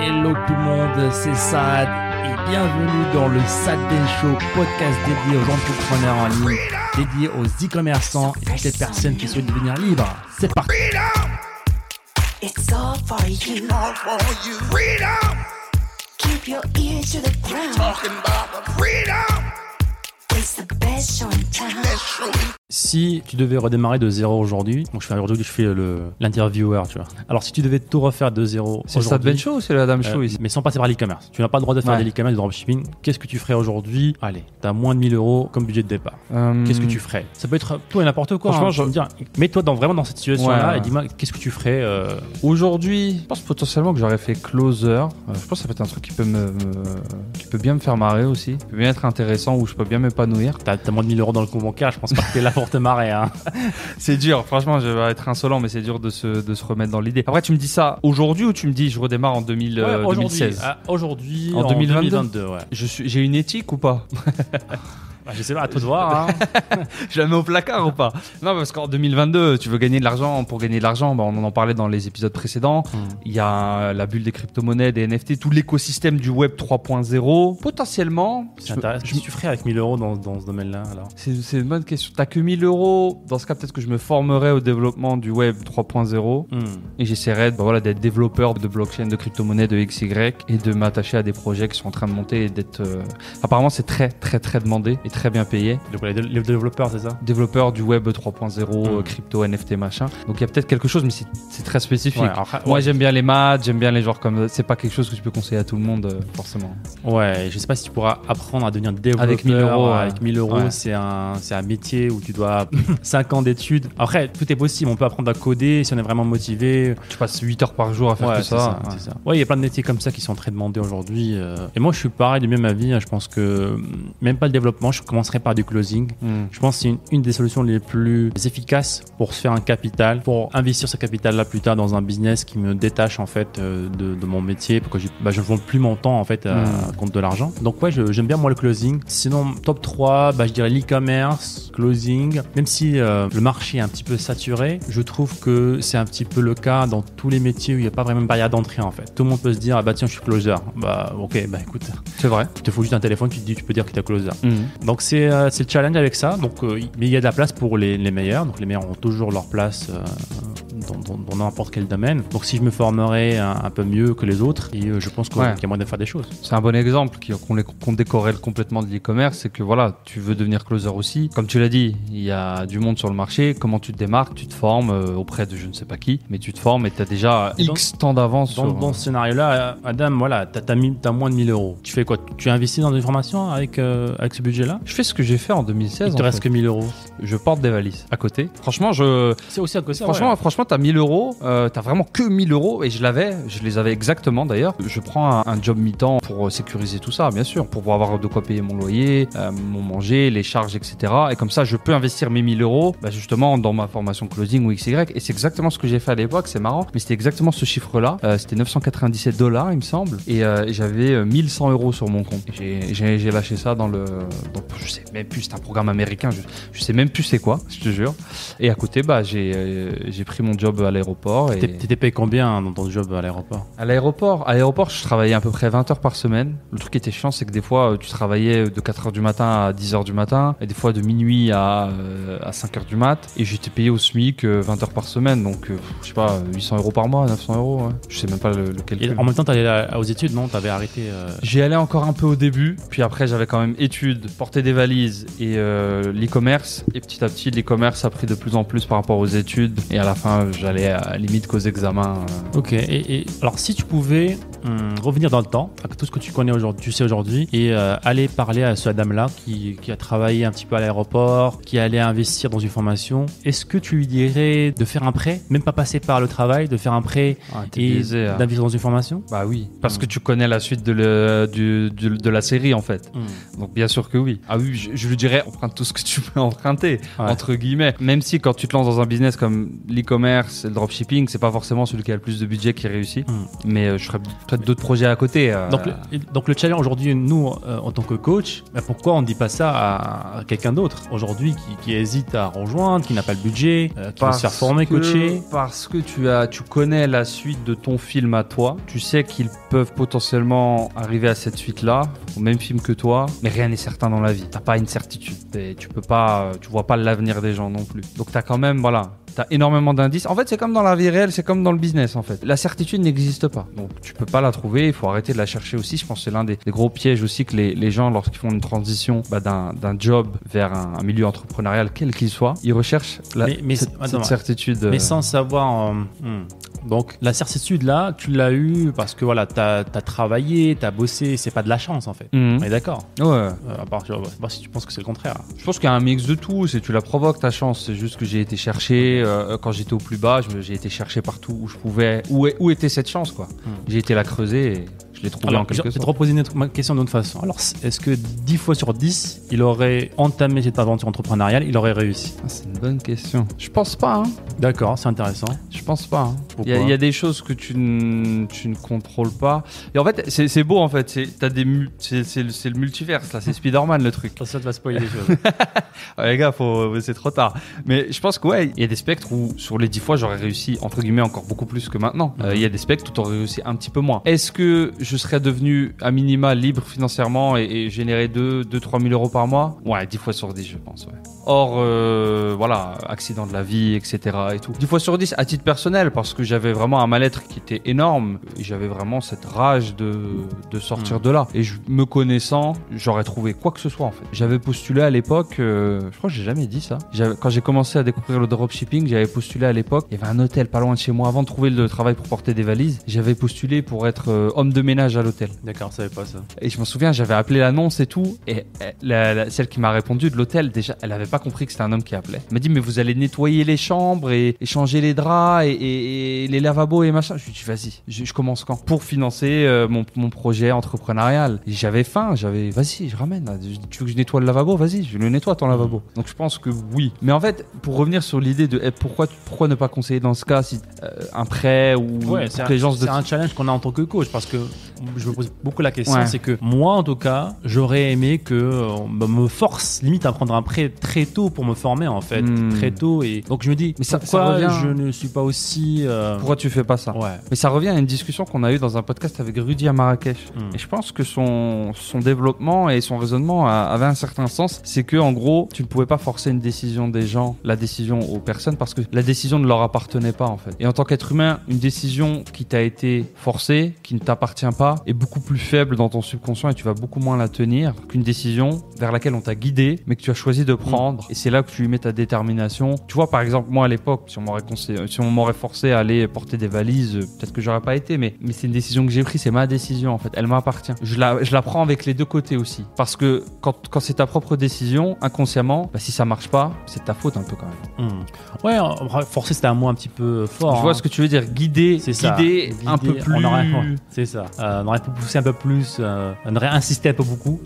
Hello tout le monde, c'est Sad et bienvenue dans le Sad Den Show, podcast dédié aux entrepreneurs en ligne, dédié aux e-commerçants et toutes les personnes qui souhaitent devenir libres. C'est parti It's all for you. all for you. Freedom, Keep your ear to the ground. talking about the freedom. It's the Si tu devais redémarrer de zéro aujourd'hui, donc je fais aujourd'hui je fais le l'intervieweur, tu vois. Alors si tu devais tout refaire de zéro C'est le Ben Show ou c'est la Dame euh, Show ici mais sans passer par l'e-commerce. Tu n'as pas le droit de faire Ouais. de l'e-commerce, du dropshipping. Qu'est-ce que tu ferais aujourd'hui? Allez, t'as moins de 1000 euros comme budget de départ. Euh, Qu'est-ce que tu ferais? Ça peut être tout et n'importe quoi. Franchement, hein. Je veux dire, mets-toi dans, vraiment dans cette situation-là ouais. et dis-moi qu'est-ce que tu ferais. euh, Aujourd'hui, je pense potentiellement que j'aurais fait closer. Euh, je pense que ça peut être un truc qui peut me, me- qui peut bien me faire marrer aussi, qui peut bien être intéressant où je peux bien m'épanouir. T'as t'as moins de 1000 euros dans le compte bancaire, je pense pas que t'es là pour te marrer. Hein. C'est dur, franchement, je vais être insolent, mais c'est dur de se, de se remettre dans l'idée. Après, tu me dis ça aujourd'hui ou tu me dis je redémarre en 2000, euh, Ouais, aujourd'hui, 2016 ah, Aujourd'hui, En en 2022. 2022. ouais. je suis, j'ai une éthique ou pas? Bah, je sais pas, à toi de voir. Hein. Je la mets au placard ou pas? Non, parce qu'en 2022, tu veux gagner de l'argent. Pour gagner de l'argent, bah, on en parlait dans les épisodes précédents. Il y a la bulle des crypto-monnaies, des NFT, tout l'écosystème du web 3.0. Potentiellement, C'est intéressant. je- Qu'est-ce que tu ferais avec 1000 euros dans, dans ce domaine-là alors? C'est c'est une bonne question. T'as que 1000 euros. Dans ce cas, peut-être que je me formerais au développement du web 3.0 Hmm. et j'essaierais bah, voilà, d'être développeur de blockchain, de crypto-monnaie, de XY et de m'attacher à des projets qui sont en train de monter et d'être. euh, Apparemment, c'est très, très, très demandé et très bien payé. Donc les, les développeurs, c'est ça? Développeur du web 3.0, Mm. euh, crypto, NFT, machin. Donc il y a peut-être quelque chose, mais c'est très spécifique. Ouais, Moi, ouais. j'aime bien les maths, j'aime bien les genres comme. C'est pas quelque chose que tu peux conseiller à tout le monde, euh, forcément. Ouais, je sais pas si tu pourras apprendre à devenir développeur Avec 1000 euros. Avec 1000 euros, Ouais. c'est un, un métier où tu dois 5 ans d'études. Après, tout est possible. On peut apprendre à coder si on est vraiment motivé. Tu passes 8 heures par jour à faire tout ça. ça, ouais. c'est ça. Ouais, il y a plein de métiers comme ça qui sont très demandés aujourd'hui. euh. Et moi, je suis pareil, du même avis. hein. Je pense que hum, même pas le développement, je commencerai par du closing. Mm. Je pense que c'est une, une des solutions les plus efficaces pour se faire un capital, pour investir ce capital-là plus tard dans un business qui me détache en fait euh, de, de mon métier, pour que je, bah, je ne vende plus mon temps en fait à, Mm. compte de l'argent. Donc ouais, j'aime bien moi le closing. Sinon, top 3, bah, je dirais l'e-commerce, closing. Même si euh, le marché est un petit peu saturé, je trouve que c'est un petit peu le cas dans tous les métiers où il n'y a pas vraiment de barrière d'entrée en fait. Tout le monde peut se dire, ah bah tiens, je suis closer. Bah ok, bah écoute, C'est vrai. il te faut juste un téléphone, tu te dis, tu peux dire que tu es closer. Mm. Donc c'est euh, c'est le challenge avec ça. Donc, euh, mais il y a de la place pour les, les meilleurs. Donc les meilleurs ont toujours leur place euh, dans- n'importe quel domaine. Donc si je me formerais un, un peu mieux que les autres, et euh, je pense qu'on- Ouais. qu'il y a moyen de faire des choses. C'est un bon exemple qu'on décorrèle complètement de l'e-commerce, c'est que voilà, tu veux devenir closer aussi. Comme tu l'as dit, il y a du monde sur le marché. Comment tu te démarques? Tu te formes euh, auprès de je ne sais pas qui, mais tu te formes et tu as déjà Et dans- X temps d'avance. Dans, sur- dans ce scénario-là, Adam, voilà, t'as as, moins de 1000 euros. Tu fais quoi? Tu investis dans une formation avec, euh, avec ce budget-là? Je fais ce que j'ai fait en 2016. Il te en reste fait. que 1000 euros. Je porte des valises à côté. Franchement, je, C'est aussi à ça. franchement, ouais. franchement, t'as 1000 euros, euh, t'as vraiment que 1000 euros et je l'avais, je les avais exactement d'ailleurs. Je prends un, job mi-temps pour euh, sécuriser tout ça, bien sûr, pour avoir de quoi payer mon loyer, euh, mon manger, les charges, etc. Et comme ça, je peux investir mes 1000 euros, bah, justement, dans ma formation closing ou XY. Et c'est exactement ce que j'ai fait à l'époque, c'est marrant, mais c'était exactement ce chiffre-là. C'était 997 dollars, il me semble, et j'avais euh, 1100 euros sur mon compte. J'ai- lâché ça dans le, dans- je sais même plus, c'est un programme américain, je, je sais même plus c'est quoi, je te jure. Et à côté, bah, j'ai pris mon job à l'aéroport. et- T'étais payé combien dans ton job à l'aéroport? À l'aéroport, à l'aéroport, je travaillais à peu près 20 heures par semaine. Le truc qui était chiant, c'est que des fois, euh, tu travaillais de 4 heures du matin à 10 heures du matin, et des fois de minuit à, euh, à 5 heures du mat. Et j'étais payé au SMIC euh, 20 heures par semaine, donc euh, je sais pas, 800 euros par mois, 900 euros. ouais. Je sais même pas le, le Et calcul. en même temps, t'allais aux études, non? T'avais arrêté. euh, J'y allais encore un peu au début, puis après j'avais quand même études, porter des valises et euh, l'e-commerce. Et petit à petit, l'e-commerce a pris de plus en plus par rapport aux études. Et à la fin, j'allais à la limite qu'aux examens. euh. Ok, et alors si tu pouvais hum, revenir dans le temps, avec tout ce que tu connais aujourd'hui, tu sais aujourd'hui, et euh, aller parler à ce Adam-là qui, qui a travaillé un petit peu à l'aéroport, qui allait investir dans une formation, est-ce que tu lui dirais de faire un prêt, même pas passer par le travail, de faire un prêt Ah, et hein. d'investir dans une formation? Bah oui, parce Mm. que tu connais la suite de, le- du- du- de la série en fait. Donc bien sûr que oui. Ah oui, je, je lui dirais emprunte tout ce que tu peux emprunter Ouais. entre guillemets. Même si quand tu te lances dans un business comme l'e-commerce et le dropshipping, c'est pas forcément celui qui a le plus de budget qui réussit. Mais euh, je serais Peut-être d'autres projets à côté. euh, Donc, le, donc le challenge aujourd'hui, nous, euh, en tant que coach, bah, pourquoi on ne dit pas ça à, à quelqu'un d'autre aujourd'hui qui, qui hésite à rejoindre, qui n'a pas le budget, euh, qui veut se faire former, que- coacher? Parce que tu, as, tu connais la suite de ton film à toi. Tu sais qu'ils peuvent potentiellement arriver à cette suite-là, au même film que toi. Mais rien n'est certain dans la vie. T'as pas une certitude. Et tu peux pas, tu vois pas l'avenir des gens non plus. Donc t'as quand même, voilà. T'as énormément d'indices. En fait, c'est comme dans la vie réelle, c'est comme dans le business, en fait. La certitude n'existe pas. Donc, tu peux pas la trouver. Il faut arrêter de la chercher aussi. Je pense que c'est l'un des, des gros pièges aussi que les, les gens, lorsqu'ils font une transition bah, d'un d'un job vers un, un milieu entrepreneurial, quel qu'il soit, ils recherchent la, Mais- mais cette, certitude. euh, Mais sans savoir. euh, hmm. Donc la certitude là, tu l'as eu parce que voilà, t'as as travaillé, t'as bossé, c'est pas de la chance en fait. Mhm. On est d'accord. Ouais. Euh, à part, je sais pas si tu penses que c'est le contraire. Je pense qu'il y a un mix de tout. C'est tu la provoques ta chance. C'est juste que j'ai été chercher euh, quand j'étais au plus bas. J'ai été chercher partout où je pouvais. Où, était cette chance quoi J'ai été la creuser et je l'ai trouvée en Alors, je quelque vais te sorte. reposer une autre- ma question d'une autre façon. Alors, est-ce que 10 fois sur 10, il aurait entamé cette aventure entrepreneuriale, il aurait réussi? Ah, c'est une bonne question. Je pense pas. Hein. D'accord, c'est intéressant. Je pense pas. hein. Il y, a- il y a des choses que tu, ne- tu ne contrôles pas. Et en fait, c'est beau en fait. C'est t'as des mu- c'est c'est le, multiverse là. C'est Spider-Man le truc. Ça te va spoiler les choses. Les gars, faut, c'est trop tard. Mais je pense que ouais, il y a des spectres où sur les 10 fois j'aurais réussi entre guillemets encore beaucoup plus que maintenant. Euh, Il y a des spectres où t'aurais réussi un petit peu moins. Est-ce que je serais devenu à minima libre financièrement et, et générer 2 2 3 000 euros par mois Ouais, 10 fois sur 10 je pense. Ouais. Or euh, voilà, accident de la vie, etc. et tout. 10 fois sur 10 à titre personnel parce que j'avais vraiment un mal-être qui était énorme j'avais vraiment cette rage de, de sortir de là. Et je, me connaissant, j'aurais trouvé quoi que ce soit en fait. J'avais postulé à l'époque, euh, je crois que j'ai jamais dit ça. Quand j'ai commencé à découvrir le dropshipping, j'avais postulé à l'époque. Il y avait un hôtel pas loin de chez moi avant de trouver le travail pour porter des valises. J'avais postulé pour être euh, homme de ménage à l'hôtel. D'accord, je savais pas ça. Et je me souviens, j'avais appelé l'annonce et tout. Et la- la- celle qui m'a répondu de l'hôtel, déjà, elle avait pas compris que c'était un homme qui appelait. Elle m'a dit, mais vous allez nettoyer les chambres et, et changer les draps et, et- et les lavabos et machin. Je lui ai dit, vas-y, je, je commence quand? Pour financer euh, mon, mon projet entrepreneurial. J'avais faim, j'avais, vas-y, je ramène. là. Tu veux que je nettoie le lavabo? Vas-y, je le nettoie ton lavabo. Donc je pense que oui. Mais en fait, pour revenir sur l'idée de eh, pourquoi, pourquoi ne pas conseiller dans ce cas si, euh, un prêt ou Ouais, c'est un, un challenge qu'on a en tant que coach parce que je me pose beaucoup la question, Ouais. c'est que moi en tout cas, j'aurais aimé que euh, on me force limite à prendre un prêt très tôt pour me former en fait, Hmm. très tôt et donc je me dis Mais ça- pourquoi ça revient- je ne suis pas aussi euh, Pourquoi tu fais pas ça? Ouais. Mais ça revient à une discussion qu'on a eue dans un podcast avec Rudy à Marrakech. Mm. Et je pense que son, son développement et son raisonnement a- avait un certain sens. C'est que, en gros, tu ne pouvais pas forcer une décision des gens, la décision aux personnes, parce que la décision ne leur appartenait pas, en fait. Et en tant qu'être humain, une décision qui t'a été forcée, qui ne t'appartient pas, est beaucoup plus faible dans ton subconscient et tu vas beaucoup moins la tenir qu'une décision vers laquelle on t'a guidé, mais que tu as choisi de prendre. Et c'est là que tu y mets ta détermination. Tu vois, par exemple, moi, à l'époque, si on m'aurait si on m'aurait forcé à aller porter des valises, peut-être que j'aurais pas été, mais, mais c'est une décision que j'ai prise, c'est ma décision, en fait. Elle m'appartient. Je la, je la prends avec les deux côtés aussi. Parce que quand, quand c'est ta propre décision, inconsciemment, bah, si ça marche pas, c'est ta faute un peu quand même. Hmm. Ouais, forcer c'était un mot un petit peu fort. Je vois hein. ce que tu veux dire, guider, C'est ça. guider un Guider, peu plus. c'est ça. Euh, on aurait pu pousser un peu plus, euh, on aurait insisté un peu beaucoup.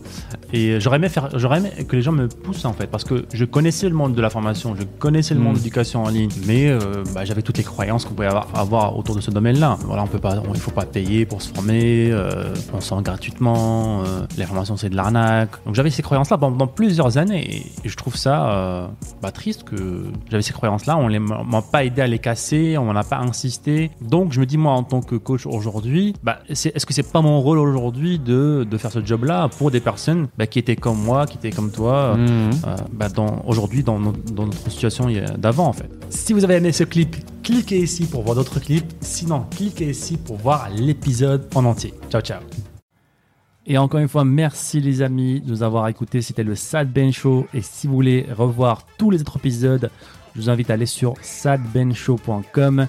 Et j'aurais aimé faire, j'aurais aimé que les gens me poussent en fait, parce que je connaissais le monde de la formation, je connaissais le monde Mm. de l'éducation en ligne, mais euh, bah, j'avais toutes les croyances qu'on pouvait avoir, avoir autour de ce domaine-là. Voilà, on peut pas, on- il faut pas payer pour se former, euh, on se forme gratuitement, euh, la formation c'est de l'arnaque. Donc j'avais ces croyances-là pendant plusieurs années, et je trouve ça euh, bah, triste que j'avais ces croyances-là, on les on m'a pas aidé à les casser, on n'a pas insisté. Donc je me dis moi en tant que coach aujourd'hui, bah, c'est- est-ce que c'est pas mon rôle aujourd'hui de, de faire ce job-là pour des personnes bah, qui étaient comme moi, qui étaient comme toi, Mhm. euh, bah, aujourd'hui dans, notre- dans notre situation d'avant en fait. Si vous avez aimé ce clip, cliquez ici pour voir d'autres clips. Sinon, cliquez ici pour voir l'épisode en entier. Ciao ciao. Et encore une fois, merci les amis de nous avoir écoutés. C'était le Sad Ben Show. Et si vous voulez revoir tous les autres épisodes, je vous invite à aller sur sadbenshow.com.